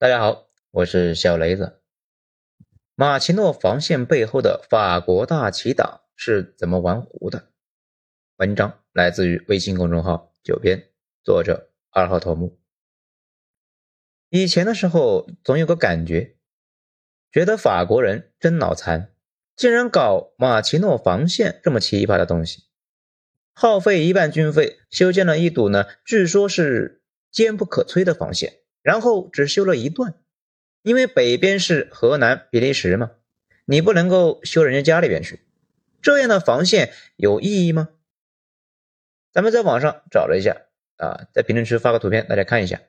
大家好，我是小雷子。马奇诺防线背后的法国大旗党是怎么玩糊的？文章来自于微信公众号“九编”，作者二号头目。以前的时候，总有个感觉，觉得法国人真脑残，竟然搞马奇诺防线这么奇葩的东西，耗费一半军费修建了一堵呢，据说是坚不可摧的防线。然后只修了一段，因为北边是河南、比利时嘛，你不能够修人家家里边去。这样的防线有意义吗？咱们在网上找了一下啊，在评论区发个图片，大家看一下，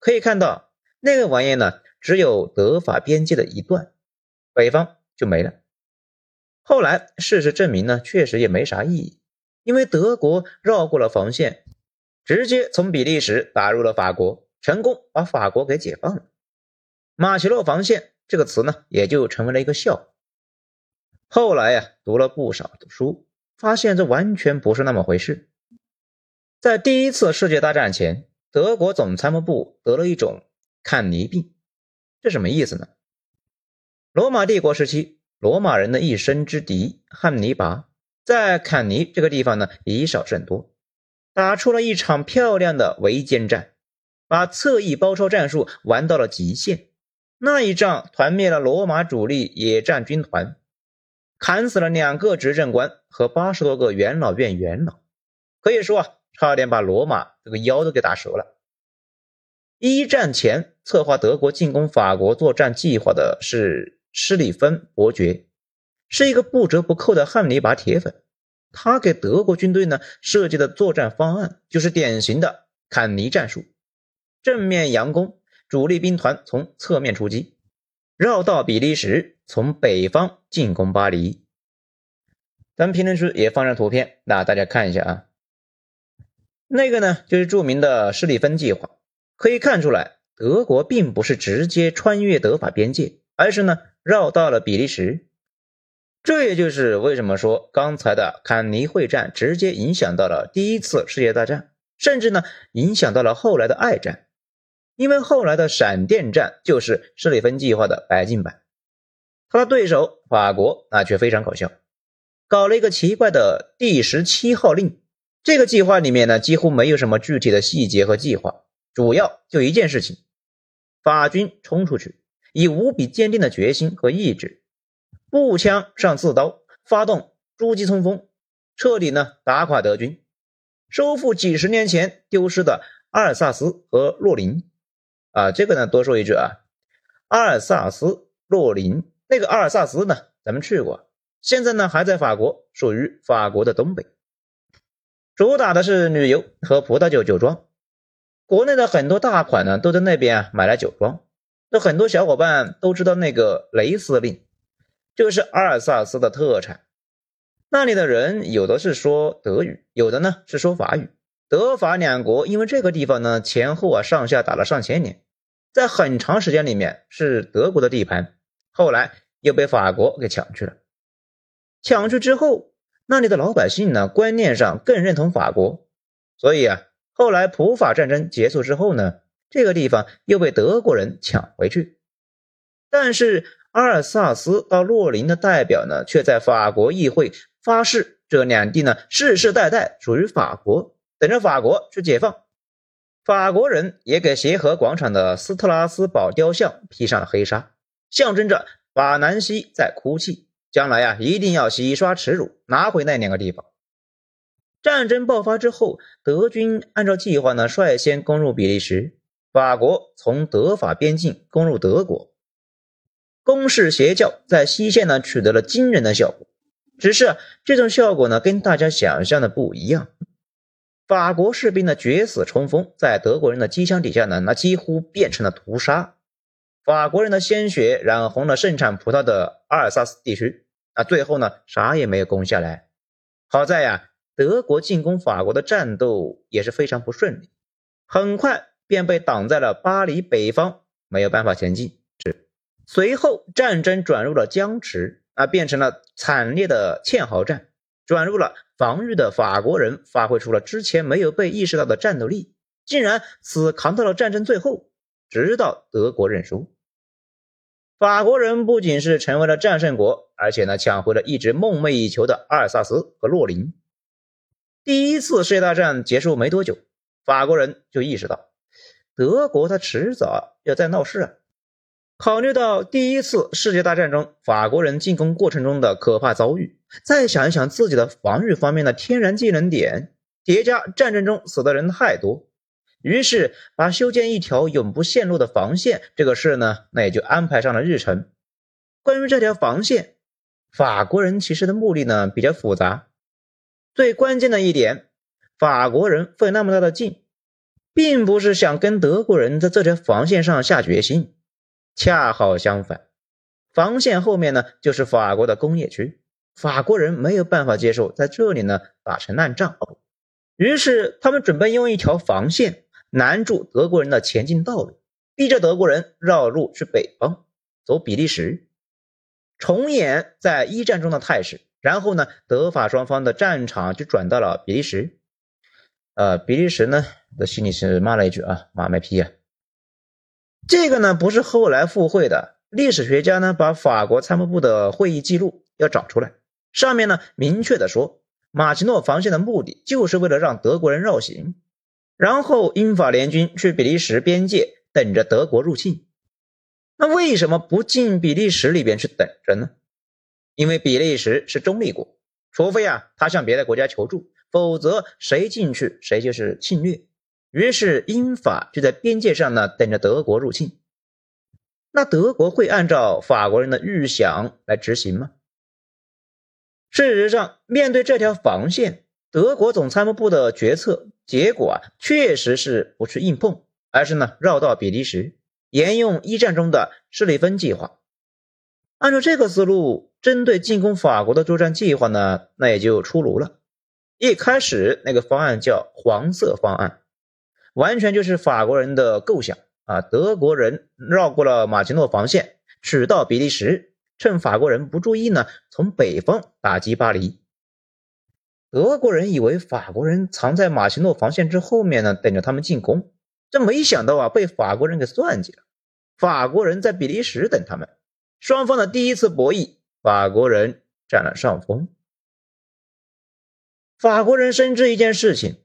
可以看到那个玩意呢，只有德法边界的一段，北方就没了。后来事实证明呢，确实也没啥意义，因为德国绕过了防线，直接从比利时打入了法国。成功把法国给解放了，马奇诺防线这个词呢，也就成为了一个笑。后来呀，读了不少的书，发现这完全不是那么回事。在第一次世界大战前，德国总参谋部得了一种坎尼病，这什么意思呢？罗马帝国时期，罗马人的一生之敌汉尼拔，在坎尼这个地方呢，以少胜多，打出了一场漂亮的围歼战。把侧翼包抄战术玩到了极限，那一仗团灭了罗马主力野战军团，砍死了两个执政官和八十多个元老院元老，可以说啊，差点把罗马这个腰都给打折了。一战前策划德国进攻法国作战计划的是施里芬伯爵，是一个不折不扣的汉尼拔铁粉，他给德国军队呢设计的作战方案就是典型的坎尼战术。正面佯攻，主力兵团从侧面出击，绕道比利时，从北方进攻巴黎。咱们评论区也放上图片，那大家看一下啊。那个呢，就是著名的施里芬计划。可以看出来，德国并不是直接穿越德法边界，而是呢绕到了比利时。这也就是为什么说刚才的坎尼会战直接影响到了第一次世界大战，甚至呢影响到了后来的二战。因为后来的闪电战就是施里芬计划的白金版，他的对手法国那却非常搞笑，搞了一个奇怪的第十七号令。这个计划里面呢，几乎没有什么具体的细节和计划，主要就一件事情：法军冲出去，以无比坚定的决心和意志，步枪上刺刀，发动狙击冲锋，彻底呢打垮德军，收复几十年前丢失的阿尔萨斯和洛林。啊，这个呢，多说一句啊，阿尔萨斯、洛林那个阿尔萨斯呢，咱们去过，现在呢还在法国，属于法国的东北，主打的是旅游和葡萄酒酒庄，国内的很多大款呢都在那边啊买了酒庄，那很多小伙伴都知道那个雷司令，就是阿尔萨斯的特产，那里的人有的是说德语，有的呢是说法语。德法两国因为这个地方呢，前后啊上下打了上千年，在很长时间里面是德国的地盘，后来又被法国给抢去了。抢去之后，那里的老百姓呢观念上更认同法国，所以啊，后来普法战争结束之后呢，这个地方又被德国人抢回去。但是阿尔萨斯到洛林的代表呢，却在法国议会发誓，这两地呢世世代代属于法国。等着法国去解放，法国人也给协和广场的斯特拉斯堡雕像披上了黑纱，象征着法兰西在哭泣，将来啊一定要洗刷耻辱，拿回那两个地方。战争爆发之后，德军按照计划呢率先攻入比利时，法国从德法边境攻入德国，攻势邪教在西线呢取得了惊人的效果，只是这种效果呢跟大家想象的不一样。法国士兵的决死冲锋，在德国人的机枪底下呢，那几乎变成了屠杀。法国人的鲜血染红了盛产葡萄的阿尔萨斯地区，啊，最后呢，啥也没有攻下来。好在呀，德国进攻法国的战斗也是非常不顺利，很快便被挡在了巴黎北方，没有办法前进。是，随后战争转入了僵持，啊，变成了惨烈的堑壕战。转入了防御的法国人发挥出了之前没有被意识到的战斗力，竟然死扛到了战争最后。直到德国认输。法国人不仅是成为了战胜国，而且呢，抢回了一直梦寐以求的阿尔萨斯和洛林。第一次世界大战结束没多久，法国人就意识到，德国他迟早要再闹事啊。考虑到第一次世界大战中法国人进攻过程中的可怕遭遇，再想一想自己的防御方面的天然技能点，叠加战争中死的人太多。于是，把修建一条永不陷落的防线这个事呢，那也就安排上了日程。关于这条防线，法国人其实的目的呢比较复杂。最关键的一点，法国人费那么大的劲，并不是想跟德国人在这条防线上下决心，恰好相反，防线后面呢就是法国的工业区，法国人没有办法接受在这里呢打成烂仗，于是他们准备用一条防线。拦住德国人的前进道路，逼着德国人绕路去北方，走比利时，重演在一战中的态势。然后呢，德法双方的战场就转到了比利时。呃，比利时呢，的心里是骂了一句啊，马卖批啊。这个呢，不是后来附会的。历史学家呢，把法国参谋部的会议记录要找出来，上面呢，明确的说，马奇诺防线的目的就是为了让德国人绕行。然后英法联军去比利时边界等着德国入侵，那为什么不进比利时里边去等着呢？因为比利时是中立国，除非啊他向别的国家求助，否则谁进去谁就是侵略。于是英法就在边界上呢等着德国入侵。那德国会按照法国人的预想来执行吗？事实上，面对这条防线。德国总参谋部的决策结果啊，确实是不去硬碰，而是呢绕道比利时，沿用一战中的施里芬计划。按照这个思路，针对进攻法国的作战计划呢，那也就出炉了。一开始那个方案叫黄色方案，完全就是法国人的构想啊。德国人绕过了马奇诺防线，取道比利时，趁法国人不注意呢，从北方打击巴黎。德国人以为法国人藏在马奇诺防线之后面呢，等着他们进攻。这没想到啊，被法国人给算计了。法国人在比利时等他们。双方的第一次博弈，法国人占了上风。法国人深知一件事情：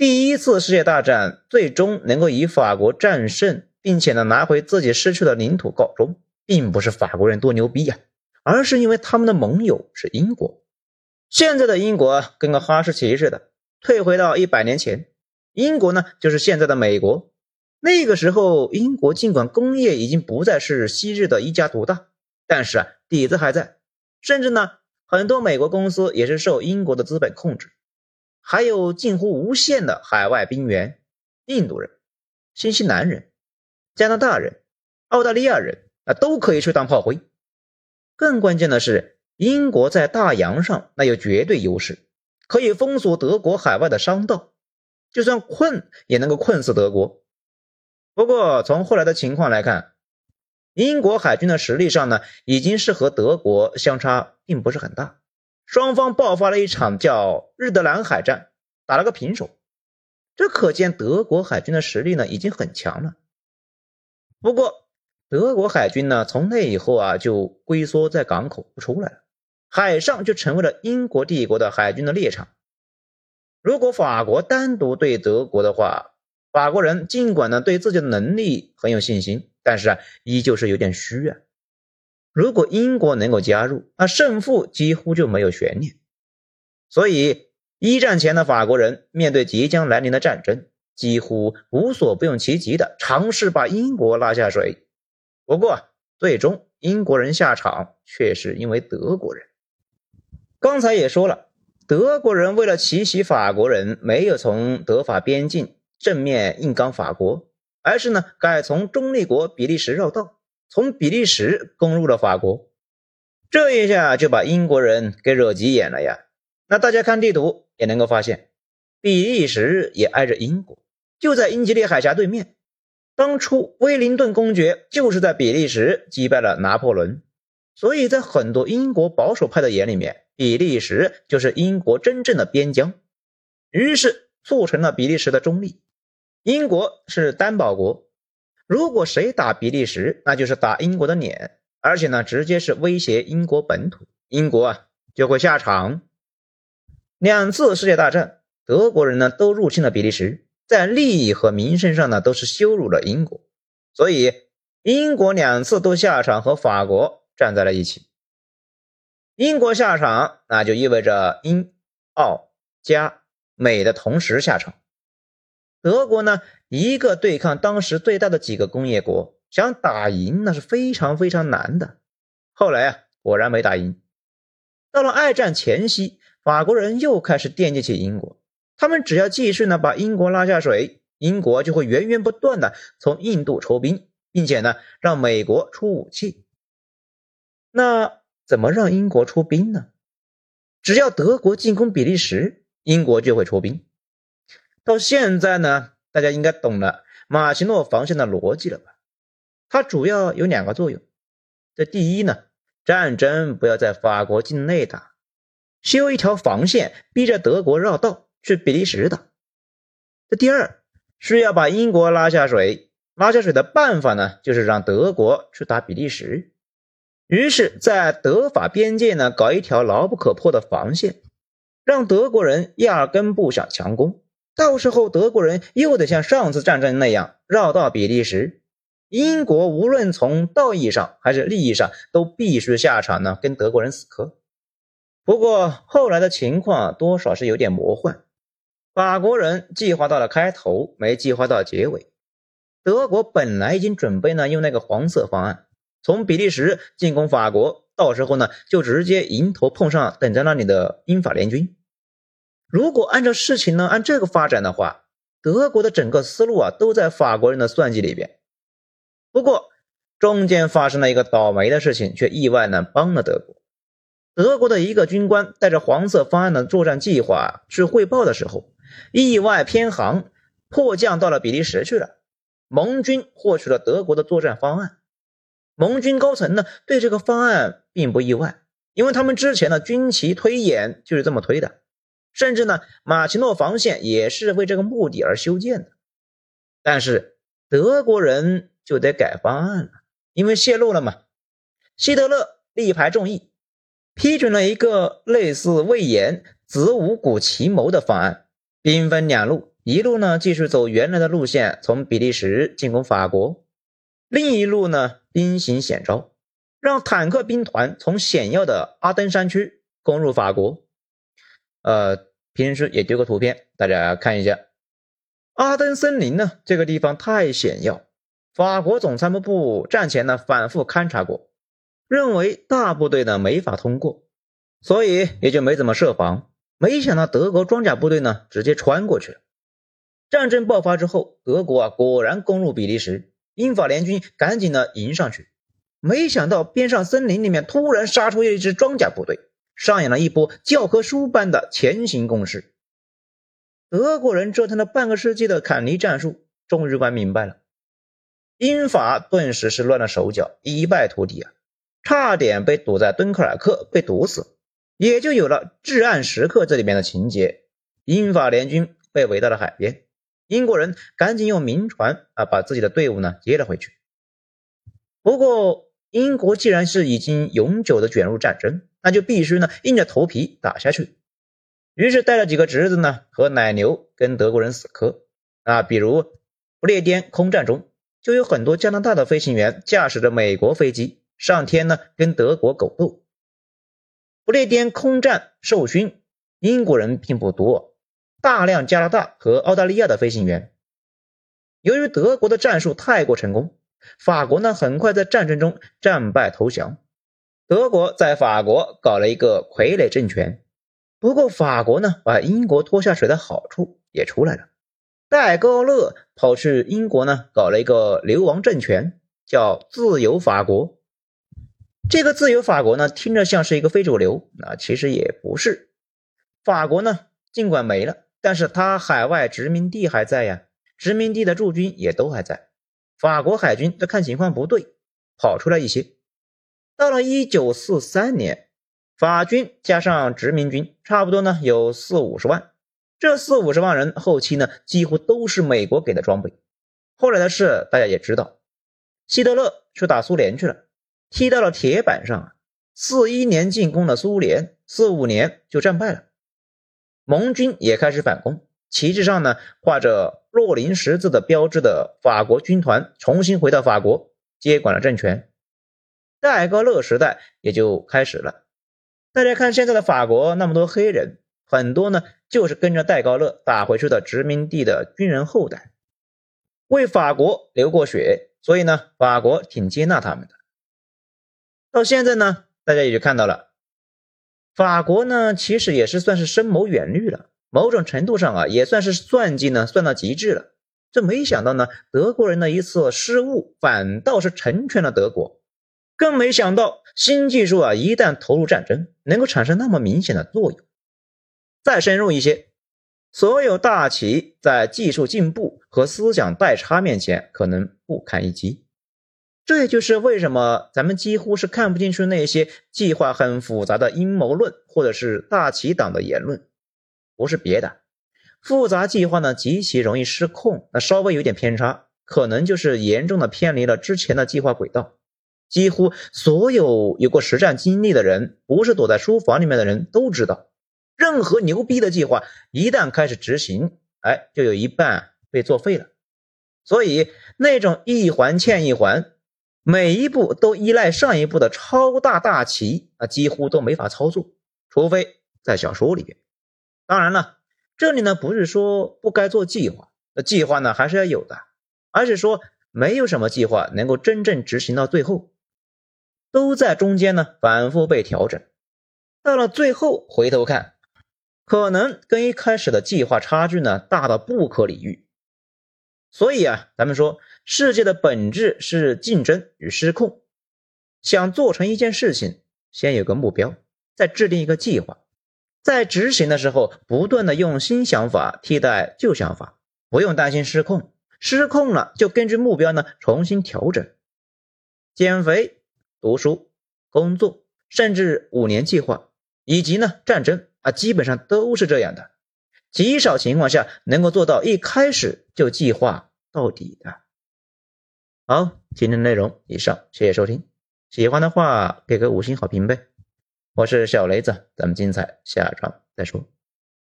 第一次世界大战最终能够以法国战胜，并且呢拿回自己失去的领土告终，并不是法国人多牛逼呀，而是因为他们的盟友是英国。现在的英国跟个哈士奇似的，退回到一百年前，英国呢就是现在的美国。那个时候，英国尽管工业已经不再是昔日的一家独大，但是啊底子还在，甚至呢很多美国公司也是受英国的资本控制，还有近乎无限的海外兵员，印度人、新西兰人、加拿大人、澳大利亚人啊都可以去当炮灰。更关键的是。英国在大洋上那有绝对优势，可以封锁德国海外的商道，就算困也能够困死德国。不过从后来的情况来看，英国海军的实力上呢，已经是和德国相差并不是很大。双方爆发了一场叫日德兰海战，打了个平手。这可见德国海军的实力呢已经很强了。不过德国海军呢，从那以后啊就龟缩在港口不出来了。海上就成为了英国帝国的海军的猎场。如果法国单独对德国的话，法国人尽管呢对自己的能力很有信心，但是啊依旧是有点虚啊。如果英国能够加入，那胜负几乎就没有悬念。所以一战前的法国人面对即将来临的战争，几乎无所不用其极的尝试把英国拉下水。不过最终英国人下场却是因为德国人。刚才也说了，德国人为了奇袭法国人，没有从德法边境正面硬刚法国，而是呢改从中立国比利时绕道，从比利时攻入了法国。这一下就把英国人给惹急眼了呀！那大家看地图也能够发现，比利时也挨着英国，就在英吉利海峡对面。当初威灵顿公爵就是在比利时击败了拿破仑，所以在很多英国保守派的眼里面。比利时就是英国真正的边疆，于是促成了比利时的中立。英国是担保国，如果谁打比利时，那就是打英国的脸，而且呢，直接是威胁英国本土，英国啊就会下场。两次世界大战，德国人呢都入侵了比利时，在利益和名声上呢都是羞辱了英国，所以英国两次都下场和法国站在了一起。英国下场，那就意味着英、澳、加、美的同时下场。德国呢，一个对抗当时最大的几个工业国，想打赢那是非常非常难的。后来啊，果然没打赢。到了二战前夕，法国人又开始惦记起英国，他们只要继续呢把英国拉下水，英国就会源源不断的从印度抽兵，并且呢让美国出武器。那怎么让英国出兵呢？只要德国进攻比利时，英国就会出兵。到现在呢，大家应该懂了马奇诺防线的逻辑了吧？它主要有两个作用。这第一呢，战争不要在法国境内打，修一条防线，逼着德国绕道去比利时打。这第二是要把英国拉下水，拉下水的办法呢，就是让德国去打比利时。于是，在德法边界呢，搞一条牢不可破的防线，让德国人压根不想强攻。到时候德国人又得像上次战争那样绕到比利时，英国无论从道义上还是利益上都必须下场呢，跟德国人死磕。不过后来的情况多少是有点魔幻，法国人计划到了开头，没计划到结尾。德国本来已经准备呢用那个黄色方案，从比利时进攻法国，到时候呢就直接迎头碰上等在那里的英法联军。如果按照事情呢按这个发展的话，德国的整个思路啊都在法国人的算计里边。不过中间发生了一个倒霉的事情，却意外呢帮了德国。德国的一个军官带着黄色方案的作战计划去汇报的时候，意外偏航，迫降到了比利时去了。盟军获取了德国的作战方案。盟军高层呢对这个方案并不意外，因为他们之前的军旗推演就是这么推的。甚至呢，马奇诺防线也是为这个目的而修建的。但是德国人就得改方案了，因为泄露了嘛。希特勒力排众议，批准了一个类似魏延子午谷奇谋的方案，兵分两路，一路呢继续走原来的路线，从比利时进攻法国；另一路呢兵行险招，让坦克兵团从险要的阿登山区攻入法国。呃，平时也丢个图片，大家看一下。阿登森林呢，这个地方太险要，法国总参谋部战前呢反复勘察过，认为大部队呢没法通过，所以也就没怎么设防。没想到德国装甲部队呢直接穿过去了。战争爆发之后，德国啊果然攻入比利时，英法联军赶紧呢迎上去，没想到边上森林里面突然杀出一支装甲部队。上演了一波教科书般的前行攻势。德国人折腾了半个世纪的坎尼战术，终于玩明白了。英法顿时是乱了手脚，一败涂地啊！差点被堵在敦刻尔克被堵死，也就有了至暗时刻这里面的情节。英法联军被围到了海边，英国人赶紧用民船啊把自己的队伍呢接了回去。不过，英国既然是已经永久的卷入战争。那就必须呢硬着头皮打下去。于是带了几个侄子呢和奶牛跟德国人死磕啊，比如不列颠空战中就有很多加拿大的飞行员驾驶着美国飞机上天呢跟德国狗斗。不列颠空战受勋，英国人并不多，大量加拿大和澳大利亚的飞行员。由于德国的战术太过成功，法国呢很快在战争中战败投降。德国在法国搞了一个傀儡政权，不过法国呢把英国拖下水的好处也出来了。戴高乐跑去英国呢搞了一个流亡政权，叫自由法国。这个自由法国呢听着像是一个非主流，那其实也不是。法国呢尽管没了，但是它海外殖民地还在呀，殖民地的驻军也都还在。法国海军这看情况不对，跑出来一些。到了一九四三年，法军加上殖民军，差不多呢有四五十万。这四五十万人后期呢，几乎都是美国给的装备。后来的事大家也知道，希特勒去打苏联去了，踢到了铁板上啊。四一年进攻了苏联，四五年就战败了。盟军也开始反攻，旗帜上呢画着洛林十字的标志的法国军团重新回到法国，接管了政权。戴高乐时代也就开始了。大家看现在的法国那么多黑人，很多呢就是跟着戴高乐打回去的殖民地的军人后代，为法国流过血，所以呢法国挺接纳他们的。到现在呢，大家也就看到了。法国呢，其实也是算是深谋远虑了，某种程度上啊，也算是算计呢，算到极致了。这没想到呢，德国人的一次失误，反倒是成全了德国。更没想到，新技术啊，一旦投入战争，能够产生那么明显的作用。再深入一些，所有大企在技术进步和思想代差面前，可能不堪一击。这也就是为什么咱们几乎是看不进去那些计划很复杂的阴谋论，或者是大旗党的言论，不是别的，复杂计划呢极其容易失控，那稍微有点偏差，可能就是严重的偏离了之前的计划轨道。几乎所有有过实战经历的人，不是躲在书房里面的人都知道，任何牛逼的计划一旦开始执行，哎，就有一半被作废了。所以那种一环欠一环。每一步都依赖上一步的超大大棋啊，几乎都没法操作，除非在小说里边。当然了，这里呢不是说不该做计划，那计划呢还是要有的，而是说没有什么计划能够真正执行到最后，都在中间呢反复被调整，到了最后回头看，可能跟一开始的计划差距呢大到不可理喻。所以啊，咱们说。世界的本质是竞争与失控。想做成一件事情，先有个目标，再制定一个计划，在执行的时候，不断的用新想法替代旧想法，不用担心失控。失控了，就根据目标呢重新调整。减肥、读书、工作，甚至五年计划，以及呢战争啊，基本上都是这样的。极少情况下能够做到一开始就计划到底的。好，今天的内容以上，谢谢收听。喜欢的话给个五星好评呗。我是小雷子，咱们精彩下章再说。